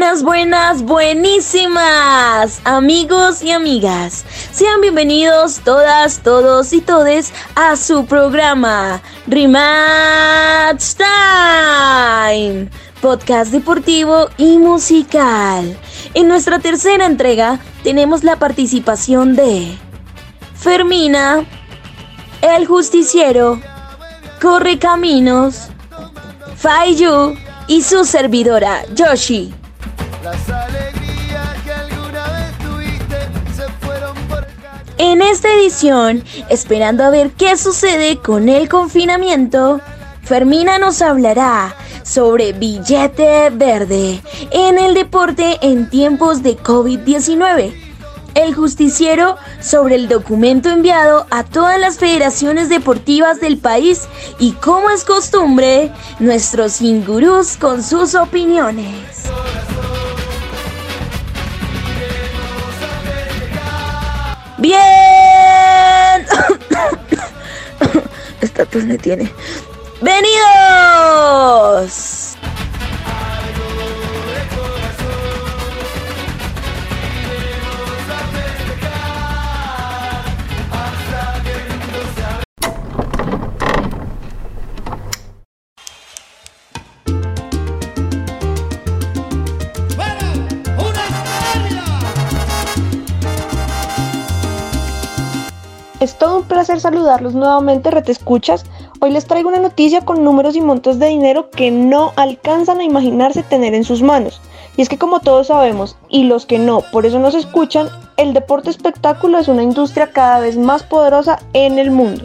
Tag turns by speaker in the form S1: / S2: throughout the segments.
S1: Buenas, buenas, buenísimas amigos y amigas. Sean bienvenidos todas, todos y todes a su programa Rematch Time, podcast deportivo y musical. En nuestra tercera entrega tenemos la participación de Fermina, El Justiciero, Corre Caminos, Fayu y su servidora Yoshi. En esta edición, esperando a ver qué sucede con el confinamiento, Fermina nos hablará sobre billete verde en el deporte en tiempos de COVID-19 el justiciero sobre el documento enviado a todas las federaciones deportivas del país y como es costumbre, nuestros ingurús con sus opiniones. Bien. Esta tos me tiene. ¡Venidos!
S2: Es todo un placer saludarlos nuevamente, Escuchas. Hoy les traigo una noticia con números y montos de dinero que no alcanzan a imaginarse tener en sus manos. Y es que como todos sabemos, y los que no, por eso nos escuchan, el deporte espectáculo es una industria cada vez más poderosa en el mundo.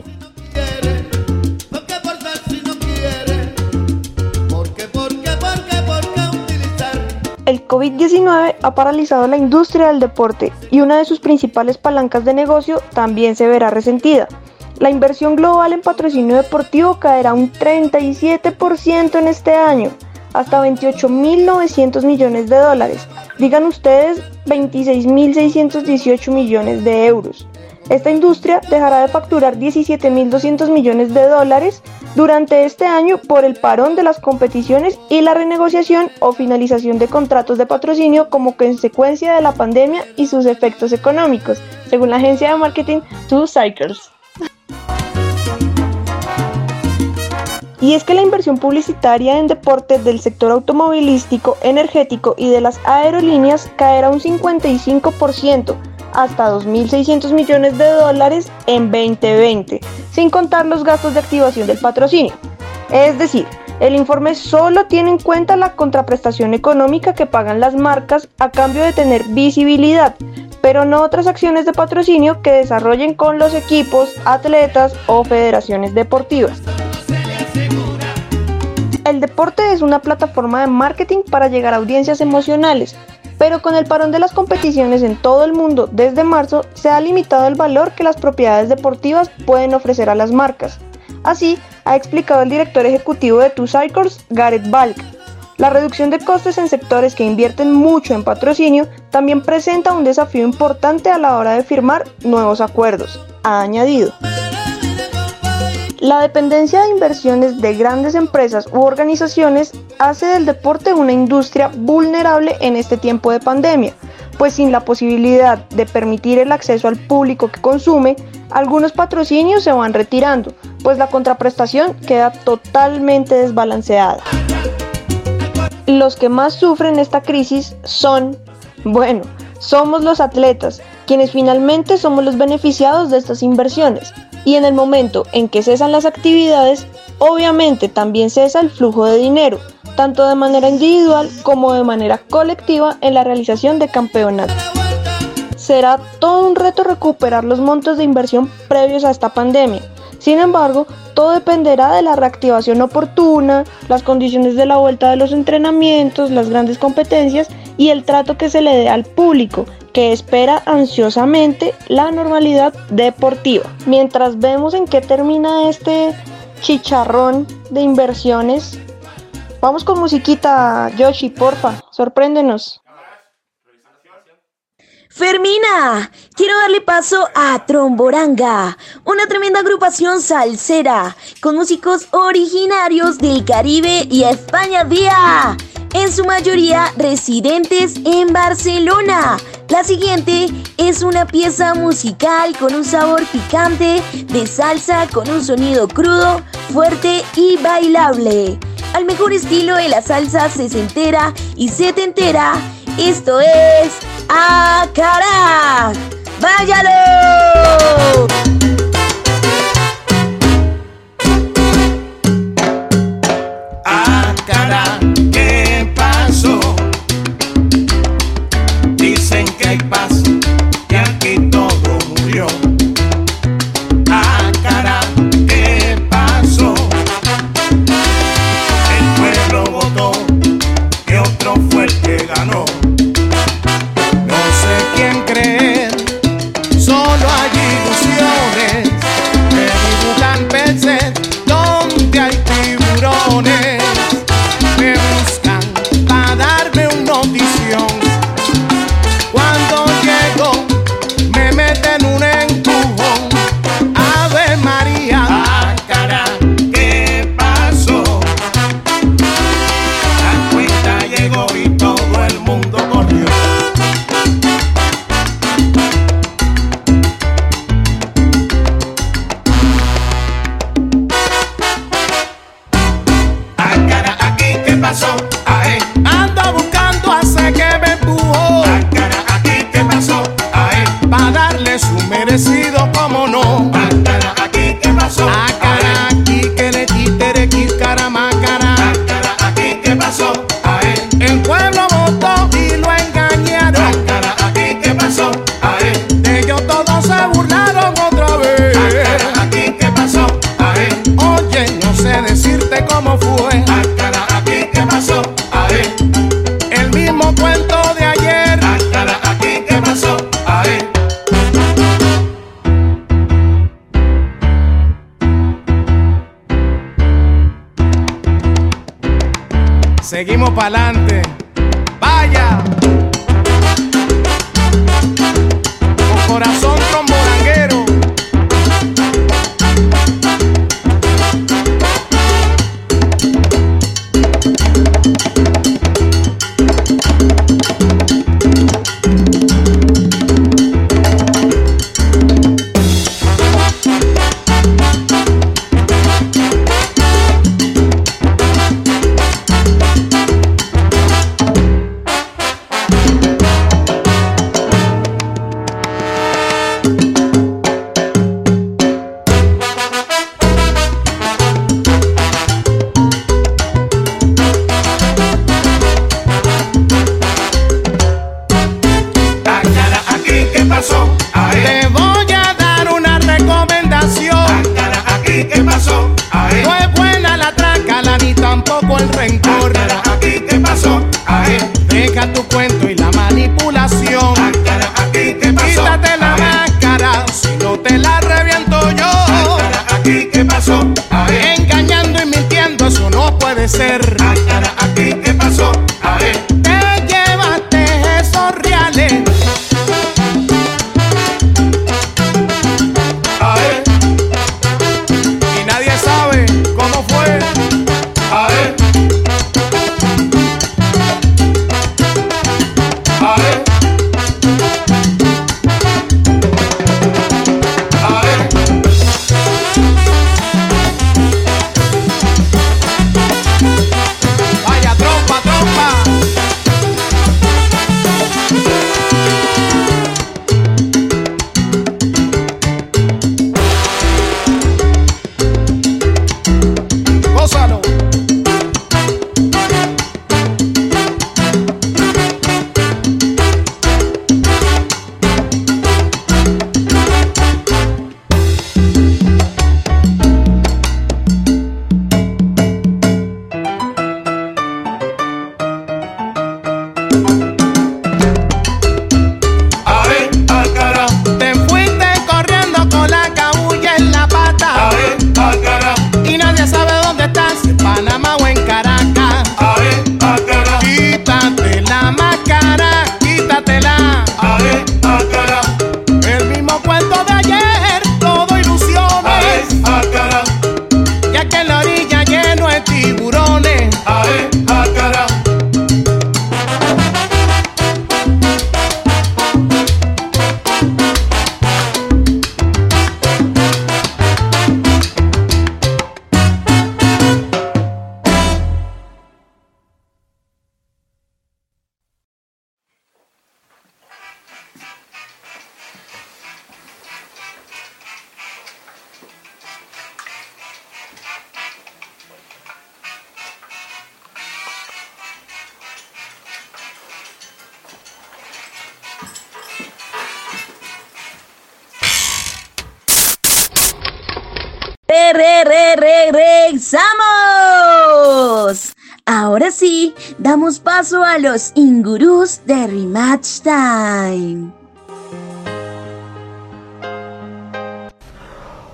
S2: El COVID-19 ha paralizado la industria del deporte y una de sus principales palancas de negocio también se verá resentida. La inversión global en patrocinio deportivo caerá un 37% en este año, hasta 28.900 millones de dólares. Digan ustedes 26.618 millones de euros. Esta industria dejará de facturar 17.200 millones de dólares durante este año por el parón de las competiciones y la renegociación o finalización de contratos de patrocinio como consecuencia de la pandemia y sus efectos económicos, según la agencia de marketing Two Cycles. Y es que la inversión publicitaria en deporte del sector automovilístico, energético y de las aerolíneas caerá un 55% hasta 2.600 millones de dólares en 2020, sin contar los gastos de activación del patrocinio. Es decir, el informe solo tiene en cuenta la contraprestación económica que pagan las marcas a cambio de tener visibilidad, pero no otras acciones de patrocinio que desarrollen con los equipos, atletas o federaciones deportivas. El deporte es una plataforma de marketing para llegar a audiencias emocionales, pero con el parón de las competiciones en todo el mundo desde marzo se ha limitado el valor que las propiedades deportivas pueden ofrecer a las marcas. Así, ha explicado el director ejecutivo de Two Cycles, Gareth Balk. La reducción de costes en sectores que invierten mucho en patrocinio también presenta un desafío importante a la hora de firmar nuevos acuerdos, ha añadido. La dependencia de inversiones de grandes empresas u organizaciones hace del deporte una industria vulnerable en este tiempo de pandemia, pues sin la posibilidad de permitir el acceso al público que consume, algunos patrocinios se van retirando, pues la contraprestación queda totalmente desbalanceada. Los que más sufren esta crisis son, bueno, somos los atletas, quienes finalmente somos los beneficiados de estas inversiones, y en el momento en que cesan las actividades, obviamente también cesa el flujo de dinero, tanto de manera individual como de manera colectiva en la realización de campeonatos. Será todo un reto recuperar los montos de inversión previos a esta pandemia. Sin embargo, todo dependerá de la reactivación oportuna, las condiciones de la vuelta de los entrenamientos, las grandes competencias y el trato que se le dé al público, que espera ansiosamente la normalidad deportiva. Mientras vemos en qué termina este chicharrón de inversiones, vamos con musiquita, Yoshi, porfa, sorpréndenos.
S1: Fermina, quiero darle paso a Tromboranga, una tremenda agrupación salsera con músicos originarios del Caribe y España Día.
S3: En su mayoría residentes en Barcelona. La siguiente es una pieza musical con un sabor picante de salsa con un sonido crudo, fuerte y bailable. Al mejor estilo de la salsa sesentera y setentera, esto es ¡Acará! ¡Váyalo!
S1: Ahora sí, damos paso a los ingurús de Rematch Time.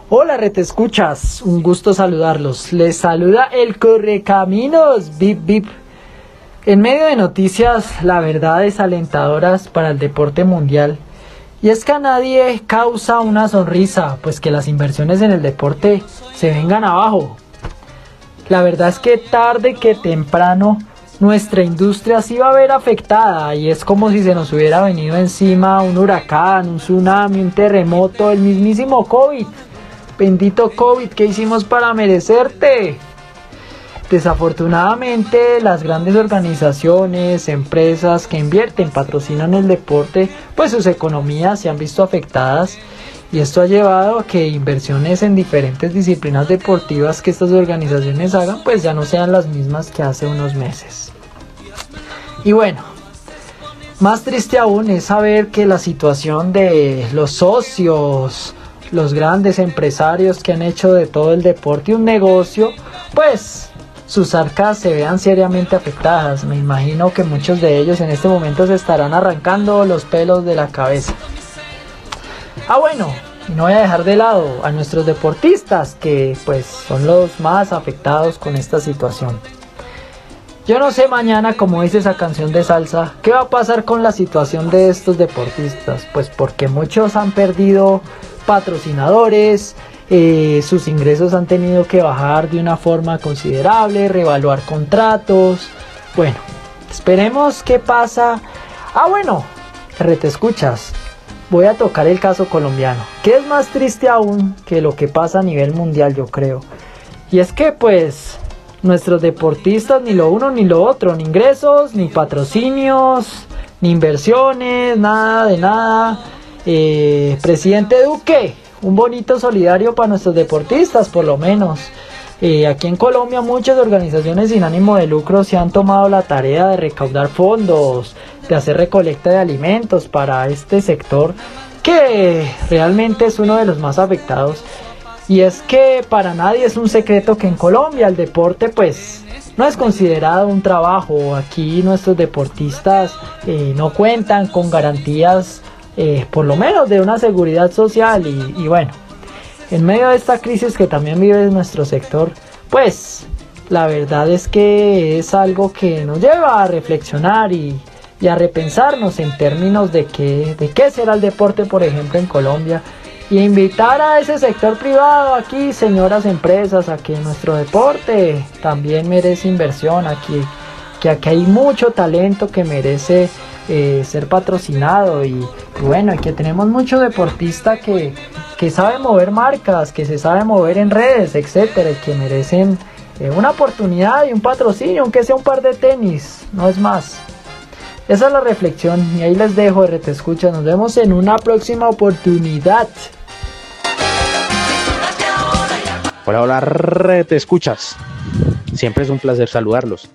S4: Hola, Rete Escuchas, un gusto saludarlos. Les saluda el Correcaminos, Bip Bip. En medio de noticias, la verdad es alentadoras para el deporte mundial. Y es que a nadie causa una sonrisa, pues que las inversiones en el deporte se vengan abajo. La verdad es que tarde que temprano nuestra industria sí va a ver afectada y es como si se nos hubiera venido encima un huracán, un tsunami, un terremoto, el mismísimo COVID. Bendito COVID, ¿qué hicimos para merecerte? Desafortunadamente las grandes organizaciones, empresas que invierten, patrocinan el deporte, pues sus economías se han visto afectadas y esto ha llevado a que inversiones en diferentes disciplinas deportivas que estas organizaciones hagan pues ya no sean las mismas que hace unos meses. Y bueno, más triste aún es saber que la situación de los socios, los grandes empresarios que han hecho de todo el deporte un negocio, pues sus arcas se vean seriamente afectadas. Me imagino que muchos de ellos en este momento se estarán arrancando los pelos de la cabeza. Ah, bueno, y no voy a dejar de lado a nuestros deportistas que pues son los más afectados con esta situación. Yo no sé mañana, como dice esa canción de salsa, qué va a pasar con la situación de estos deportistas, pues porque muchos han perdido patrocinadores, eh, sus ingresos han tenido que bajar de una forma considerable, revaluar contratos. Bueno, esperemos qué pasa. Ah, bueno, te escuchas voy a tocar el caso colombiano, que es más triste aún que lo que pasa a nivel mundial, yo creo. Y es que pues nuestros deportistas ni lo uno ni lo otro, ni ingresos, ni patrocinios, ni inversiones, nada de nada. Eh, presidente Duque, un bonito solidario para nuestros deportistas, por lo menos. Eh, aquí en Colombia muchas organizaciones sin ánimo de lucro se han tomado la tarea de recaudar fondos, de hacer recolecta de alimentos para este sector que realmente es uno de los más afectados. Y es que para nadie es un secreto que en Colombia el deporte pues no es considerado un trabajo. Aquí nuestros deportistas eh, no cuentan con garantías eh, por lo menos de una seguridad social y bueno, en medio de esta crisis que también vive nuestro sector, pues la verdad es que es algo que nos lleva a reflexionar y, a repensarnos en términos de, qué, de qué será el deporte, por ejemplo, en Colombia. Y invitar a ese sector privado aquí, señoras empresas, a que nuestro deporte también merece inversión, aquí, que aquí hay mucho talento que merece eh, ser patrocinado y, bueno, que tenemos mucho deportista que, que sabe mover marcas, que se sabe mover en redes, etcétera, que merecen eh, una oportunidad y un patrocinio, aunque sea un par de tenis, no es más. Esa es la reflexión y ahí les dejo, RT Escucha. Nos vemos en una próxima oportunidad.
S5: Hola, hola, RT Escuchas. Siempre es un placer saludarlos.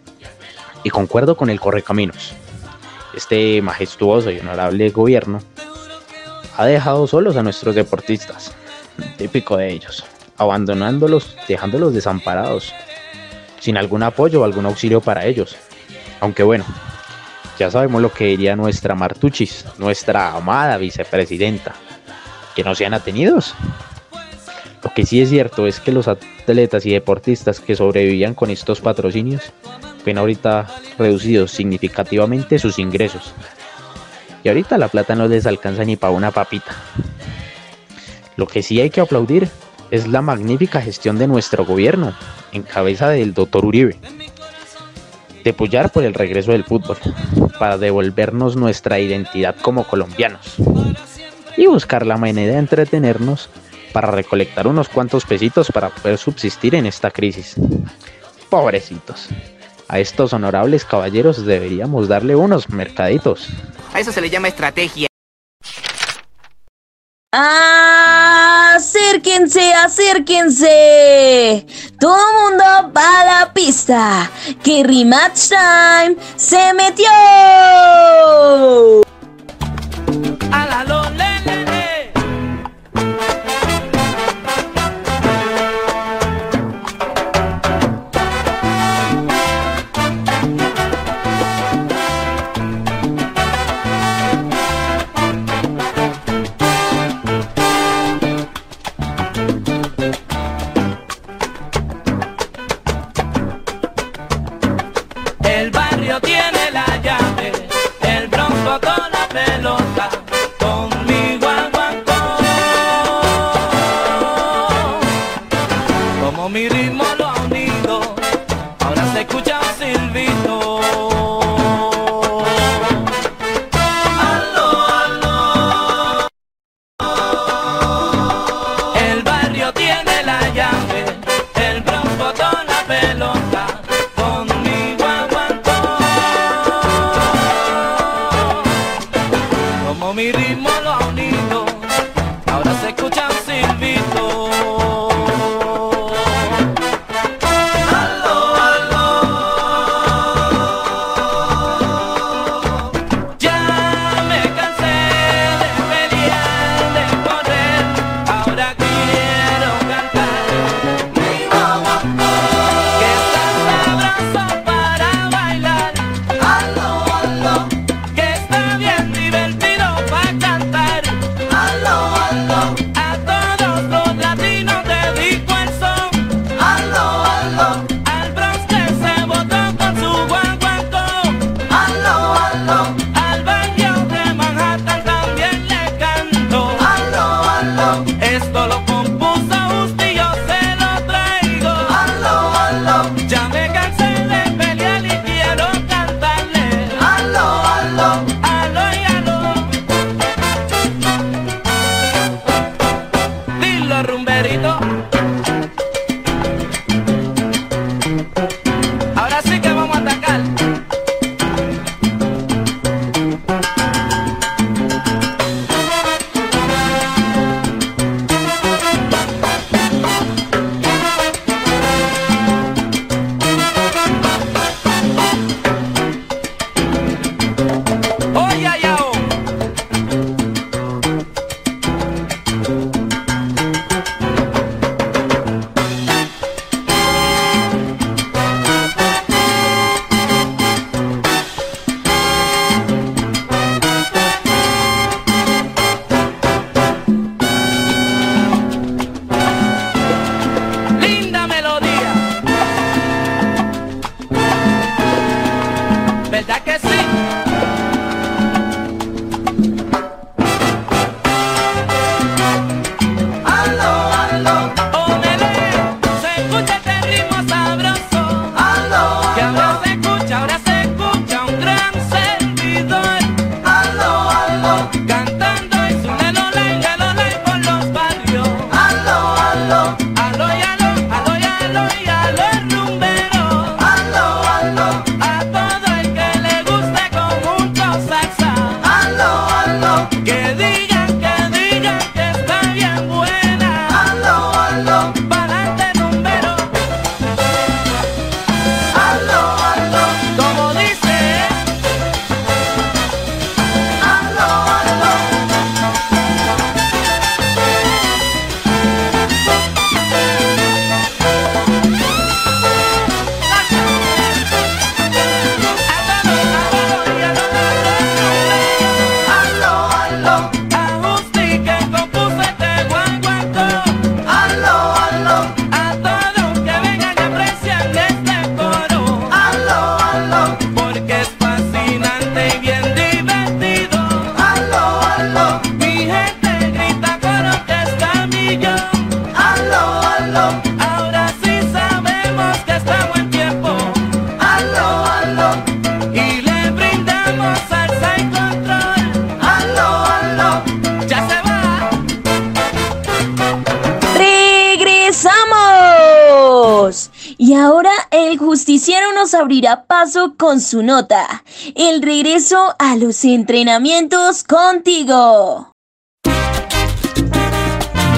S5: Y concuerdo con el Correcaminos. Este majestuoso y honorable gobierno ha dejado solos a nuestros deportistas, típico de ellos, abandonándolos, dejándolos desamparados, sin algún apoyo o algún auxilio para ellos. Aunque bueno, ya sabemos lo que diría nuestra Martuchis, nuestra amada vicepresidenta, que no sean atenidos. Lo que sí es cierto es que los atletas y deportistas que sobrevivían con estos patrocinios ven ahorita reducidos significativamente sus ingresos, y ahorita la plata no les alcanza ni para una papita. Lo que sí hay que aplaudir es la magnífica gestión de nuestro gobierno, en cabeza del doctor Uribe, de apoyar por el regreso del fútbol, para devolvernos nuestra identidad como colombianos, y buscar la manera de entretenernos para recolectar unos cuantos pesitos para poder subsistir en esta crisis. Pobrecitos. A estos honorables caballeros deberíamos darle unos mercaditos.
S6: A eso se le llama estrategia.
S1: Acérquense, acérquense. Todo mundo va a la pista. Que Rematch Time se metió.
S7: mi esto lo ¿Verdad que sí? Con
S1: su nota. El regreso a los entrenamientos contigo.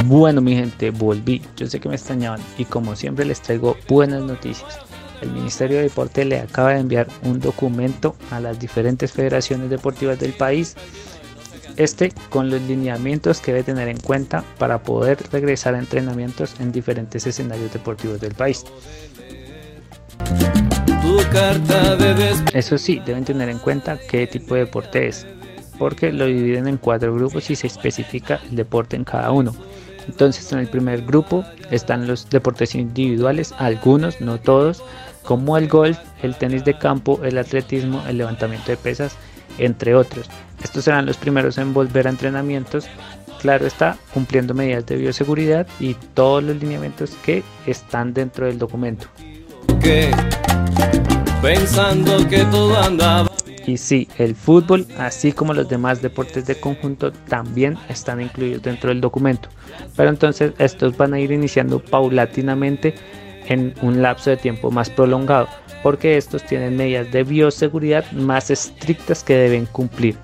S8: Bueno, mi gente, volví. Yo sé que me extrañaban y como siempre les traigo buenas noticias. El Ministerio de Deporte le acaba de enviar un documento a las diferentes federaciones deportivas del país. Este con los lineamientos que debe tener en cuenta para poder regresar a entrenamientos en diferentes escenarios deportivos del país. Eso sí, deben tener en cuenta qué tipo de deporte es, porque lo dividen en cuatro grupos y se especifica el deporte en cada uno. Entonces en el primer grupo están los deportes individuales, algunos, no todos, como el golf, el tenis de campo, el atletismo, el levantamiento de pesas, entre otros. Estos serán los primeros en volver a entrenamientos claro está, cumpliendo medidas de bioseguridad y todos los lineamientos que están dentro del documento.
S7: Pensando que todo andaba
S8: Y sí, el fútbol, así como los demás deportes de conjunto, también están incluidos dentro del documento. Pero entonces estos van a ir iniciando paulatinamente en un lapso de tiempo más prolongado, porque estos tienen medidas de bioseguridad más estrictas que deben cumplir.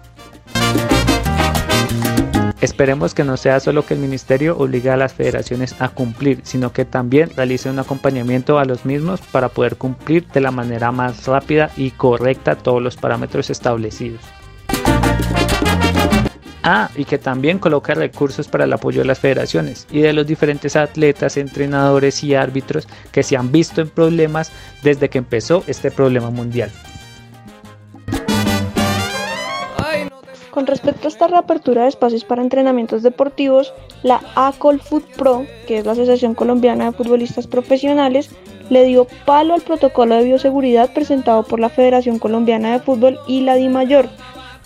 S8: Esperemos que no sea solo que el ministerio obligue a las federaciones a cumplir, sino que también realice un acompañamiento a los mismos para poder cumplir de la manera más rápida y correcta todos los parámetros establecidos. Ah, y que también coloque recursos para el apoyo de las federaciones y de los diferentes atletas, entrenadores y árbitros que se han visto en problemas desde que empezó este problema mundial.
S2: Con respecto a esta reapertura de espacios para entrenamientos deportivos, la ACOL Food Pro, que es la Asociación Colombiana de Futbolistas Profesionales, le dio palo al protocolo de bioseguridad presentado por la Federación Colombiana de Fútbol y la DIMAYOR.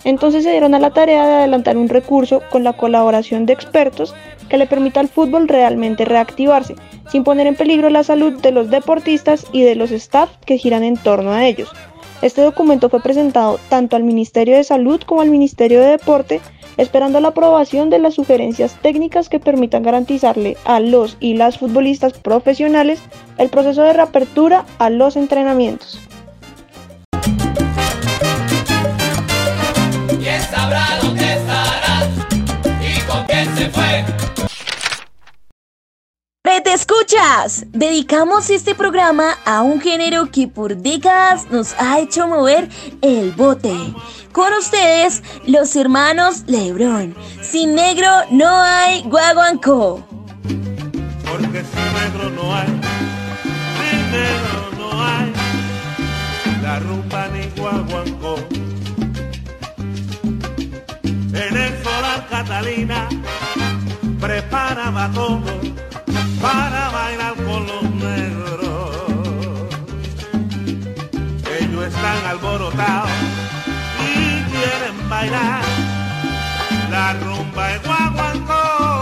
S2: Entonces se dieron a la tarea de adelantar un recurso con la colaboración de expertos que le permita al fútbol realmente reactivarse, sin poner en peligro la salud de los deportistas y de los staff que giran en torno a ellos. Este documento fue presentado tanto al Ministerio de Salud como al Ministerio de Deporte, esperando la aprobación de las sugerencias técnicas que permitan garantizarle a los y las futbolistas profesionales el proceso de reapertura a los entrenamientos.
S1: Te escuchas! Dedicamos este programa a un género que por décadas nos ha hecho mover el bote. Con ustedes, los hermanos Lebrón. Sin negro no hay guaguancó.
S9: Porque sin negro no hay, sin negro no hay, la rumba ni guaguancó. En el solar Catalina preparaba todo para bailar con los negros. Ellos están alborotados y quieren bailar la rumba de guaguancó.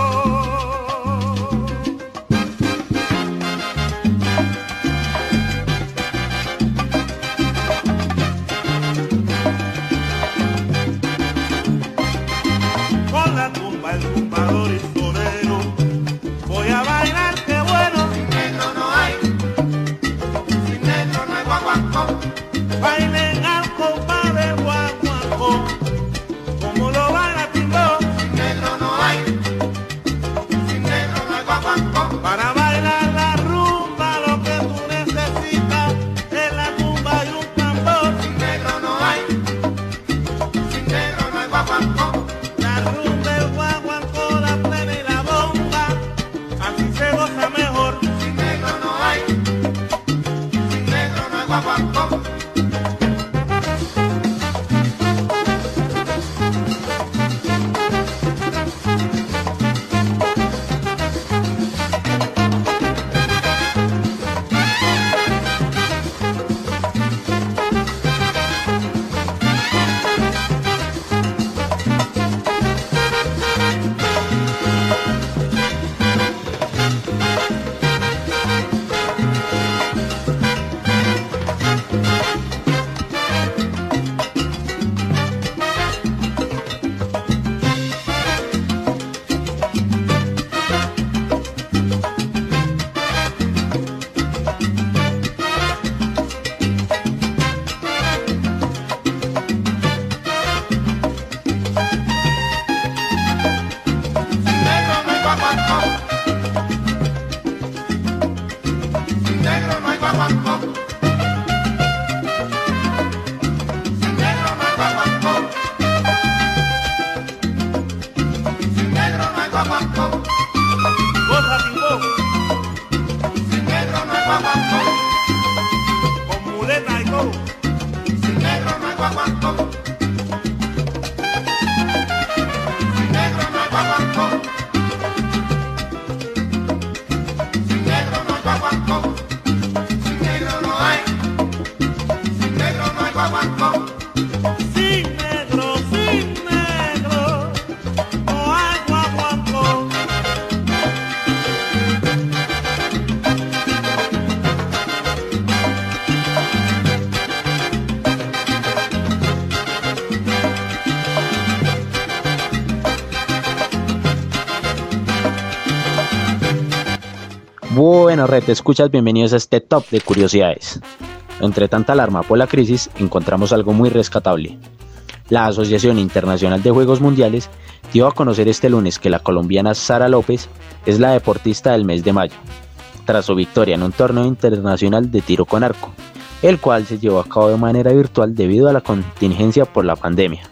S9: Bueno,
S5: Red, escuchas, bienvenidos a este top de curiosidades. Entre tanta alarma por la crisis, encontramos algo muy rescatable. La Asociación Internacional de Juegos Mundiales dio a conocer este lunes que la colombiana Sara López es la deportista del mes de mayo, tras su victoria en un torneo internacional de tiro con arco, el cual se llevó a cabo de manera virtual debido a la contingencia por la pandemia.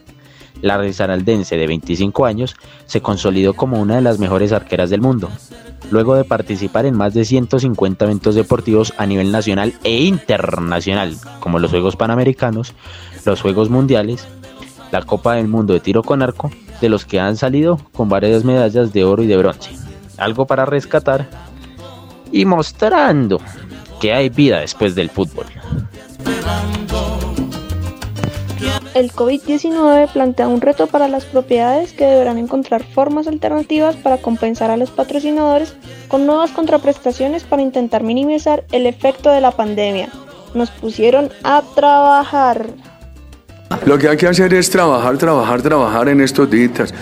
S5: La risaraldense de 25 años se consolidó como una de las mejores arqueras del mundo, luego de participar en más de 150 eventos deportivos a nivel nacional e internacional, como los Juegos Panamericanos, los Juegos Mundiales, la Copa del Mundo de Tiro con Arco, de los que han salido con varias medallas de oro y de bronce. Algo para rescatar y mostrando que hay vida después del fútbol.
S2: El COVID-19 plantea un reto para las propiedades que deberán encontrar formas alternativas para compensar a los patrocinadores con nuevas contraprestaciones para intentar minimizar el efecto de la pandemia. Nos pusieron a trabajar.
S10: Lo que hay que hacer es trabajar, trabajar, trabajar en estos días.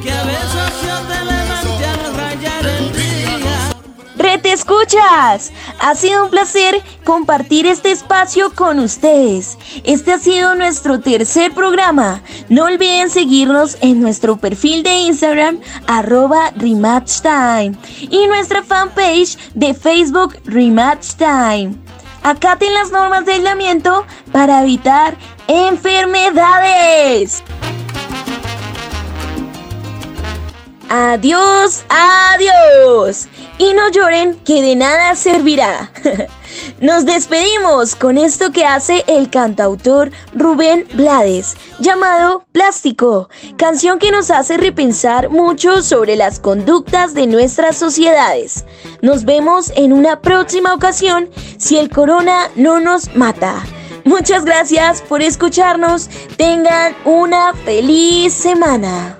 S7: Que a veces yo te levante al rayar el día.
S1: Red Escuchas, ha sido un placer compartir este espacio con ustedes. Este ha sido nuestro tercer programa. No olviden seguirnos en nuestro perfil de Instagram, arroba Rematchtime, y nuestra fanpage de Facebook Rematch Time. Acaten las normas de aislamiento para evitar enfermedades. Adiós, adiós. Y no lloren que de nada servirá. Nos despedimos con esto que hace el cantautor Rubén Blades, llamado Plástico, canción que nos hace repensar mucho sobre las conductas de nuestras sociedades. Nos vemos en una próxima ocasión si el corona no nos mata. Muchas gracias por escucharnos. Tengan una feliz semana.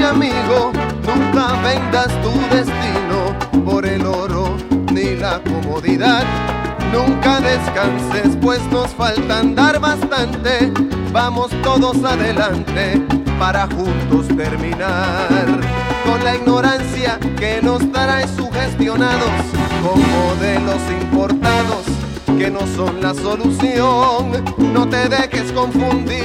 S11: Amigo, nunca vendas tu destino por el oro ni la comodidad. Nunca descanses, pues nos falta andar bastante. Vamos todos adelante para juntos terminar con la ignorancia que nos trae sugestionados con modelos importados que no son la solución. No te dejes confundir,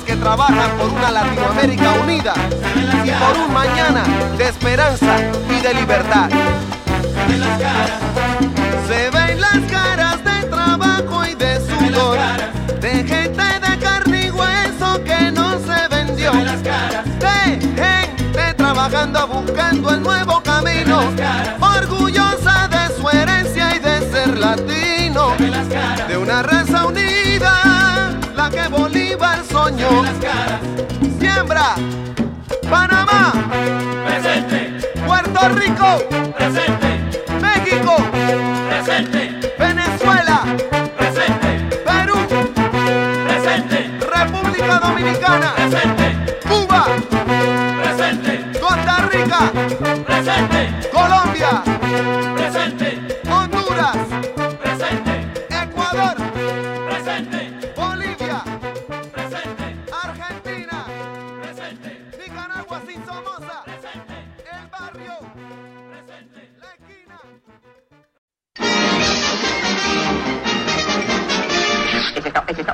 S11: que trabajan por una Latinoamérica unida y por un mañana de esperanza y de libertad.
S7: Se ven las caras,
S11: de trabajo y de sudor, de gente de carne y hueso que no se vendió, de gente trabajando buscando el nuevo camino, orgullosa de su herencia y de ser latino, de una raza unida, la que Bolívar
S7: caras.
S11: siembra, Panamá,
S7: Presente,
S11: Puerto Rico,
S7: presente,
S11: México,
S7: presente,
S11: Venezuela,
S7: presente,
S11: Perú,
S7: presente,
S11: República Dominicana,
S7: presente,
S11: Cuba,
S7: presente,
S11: Costa Rica,
S7: presente,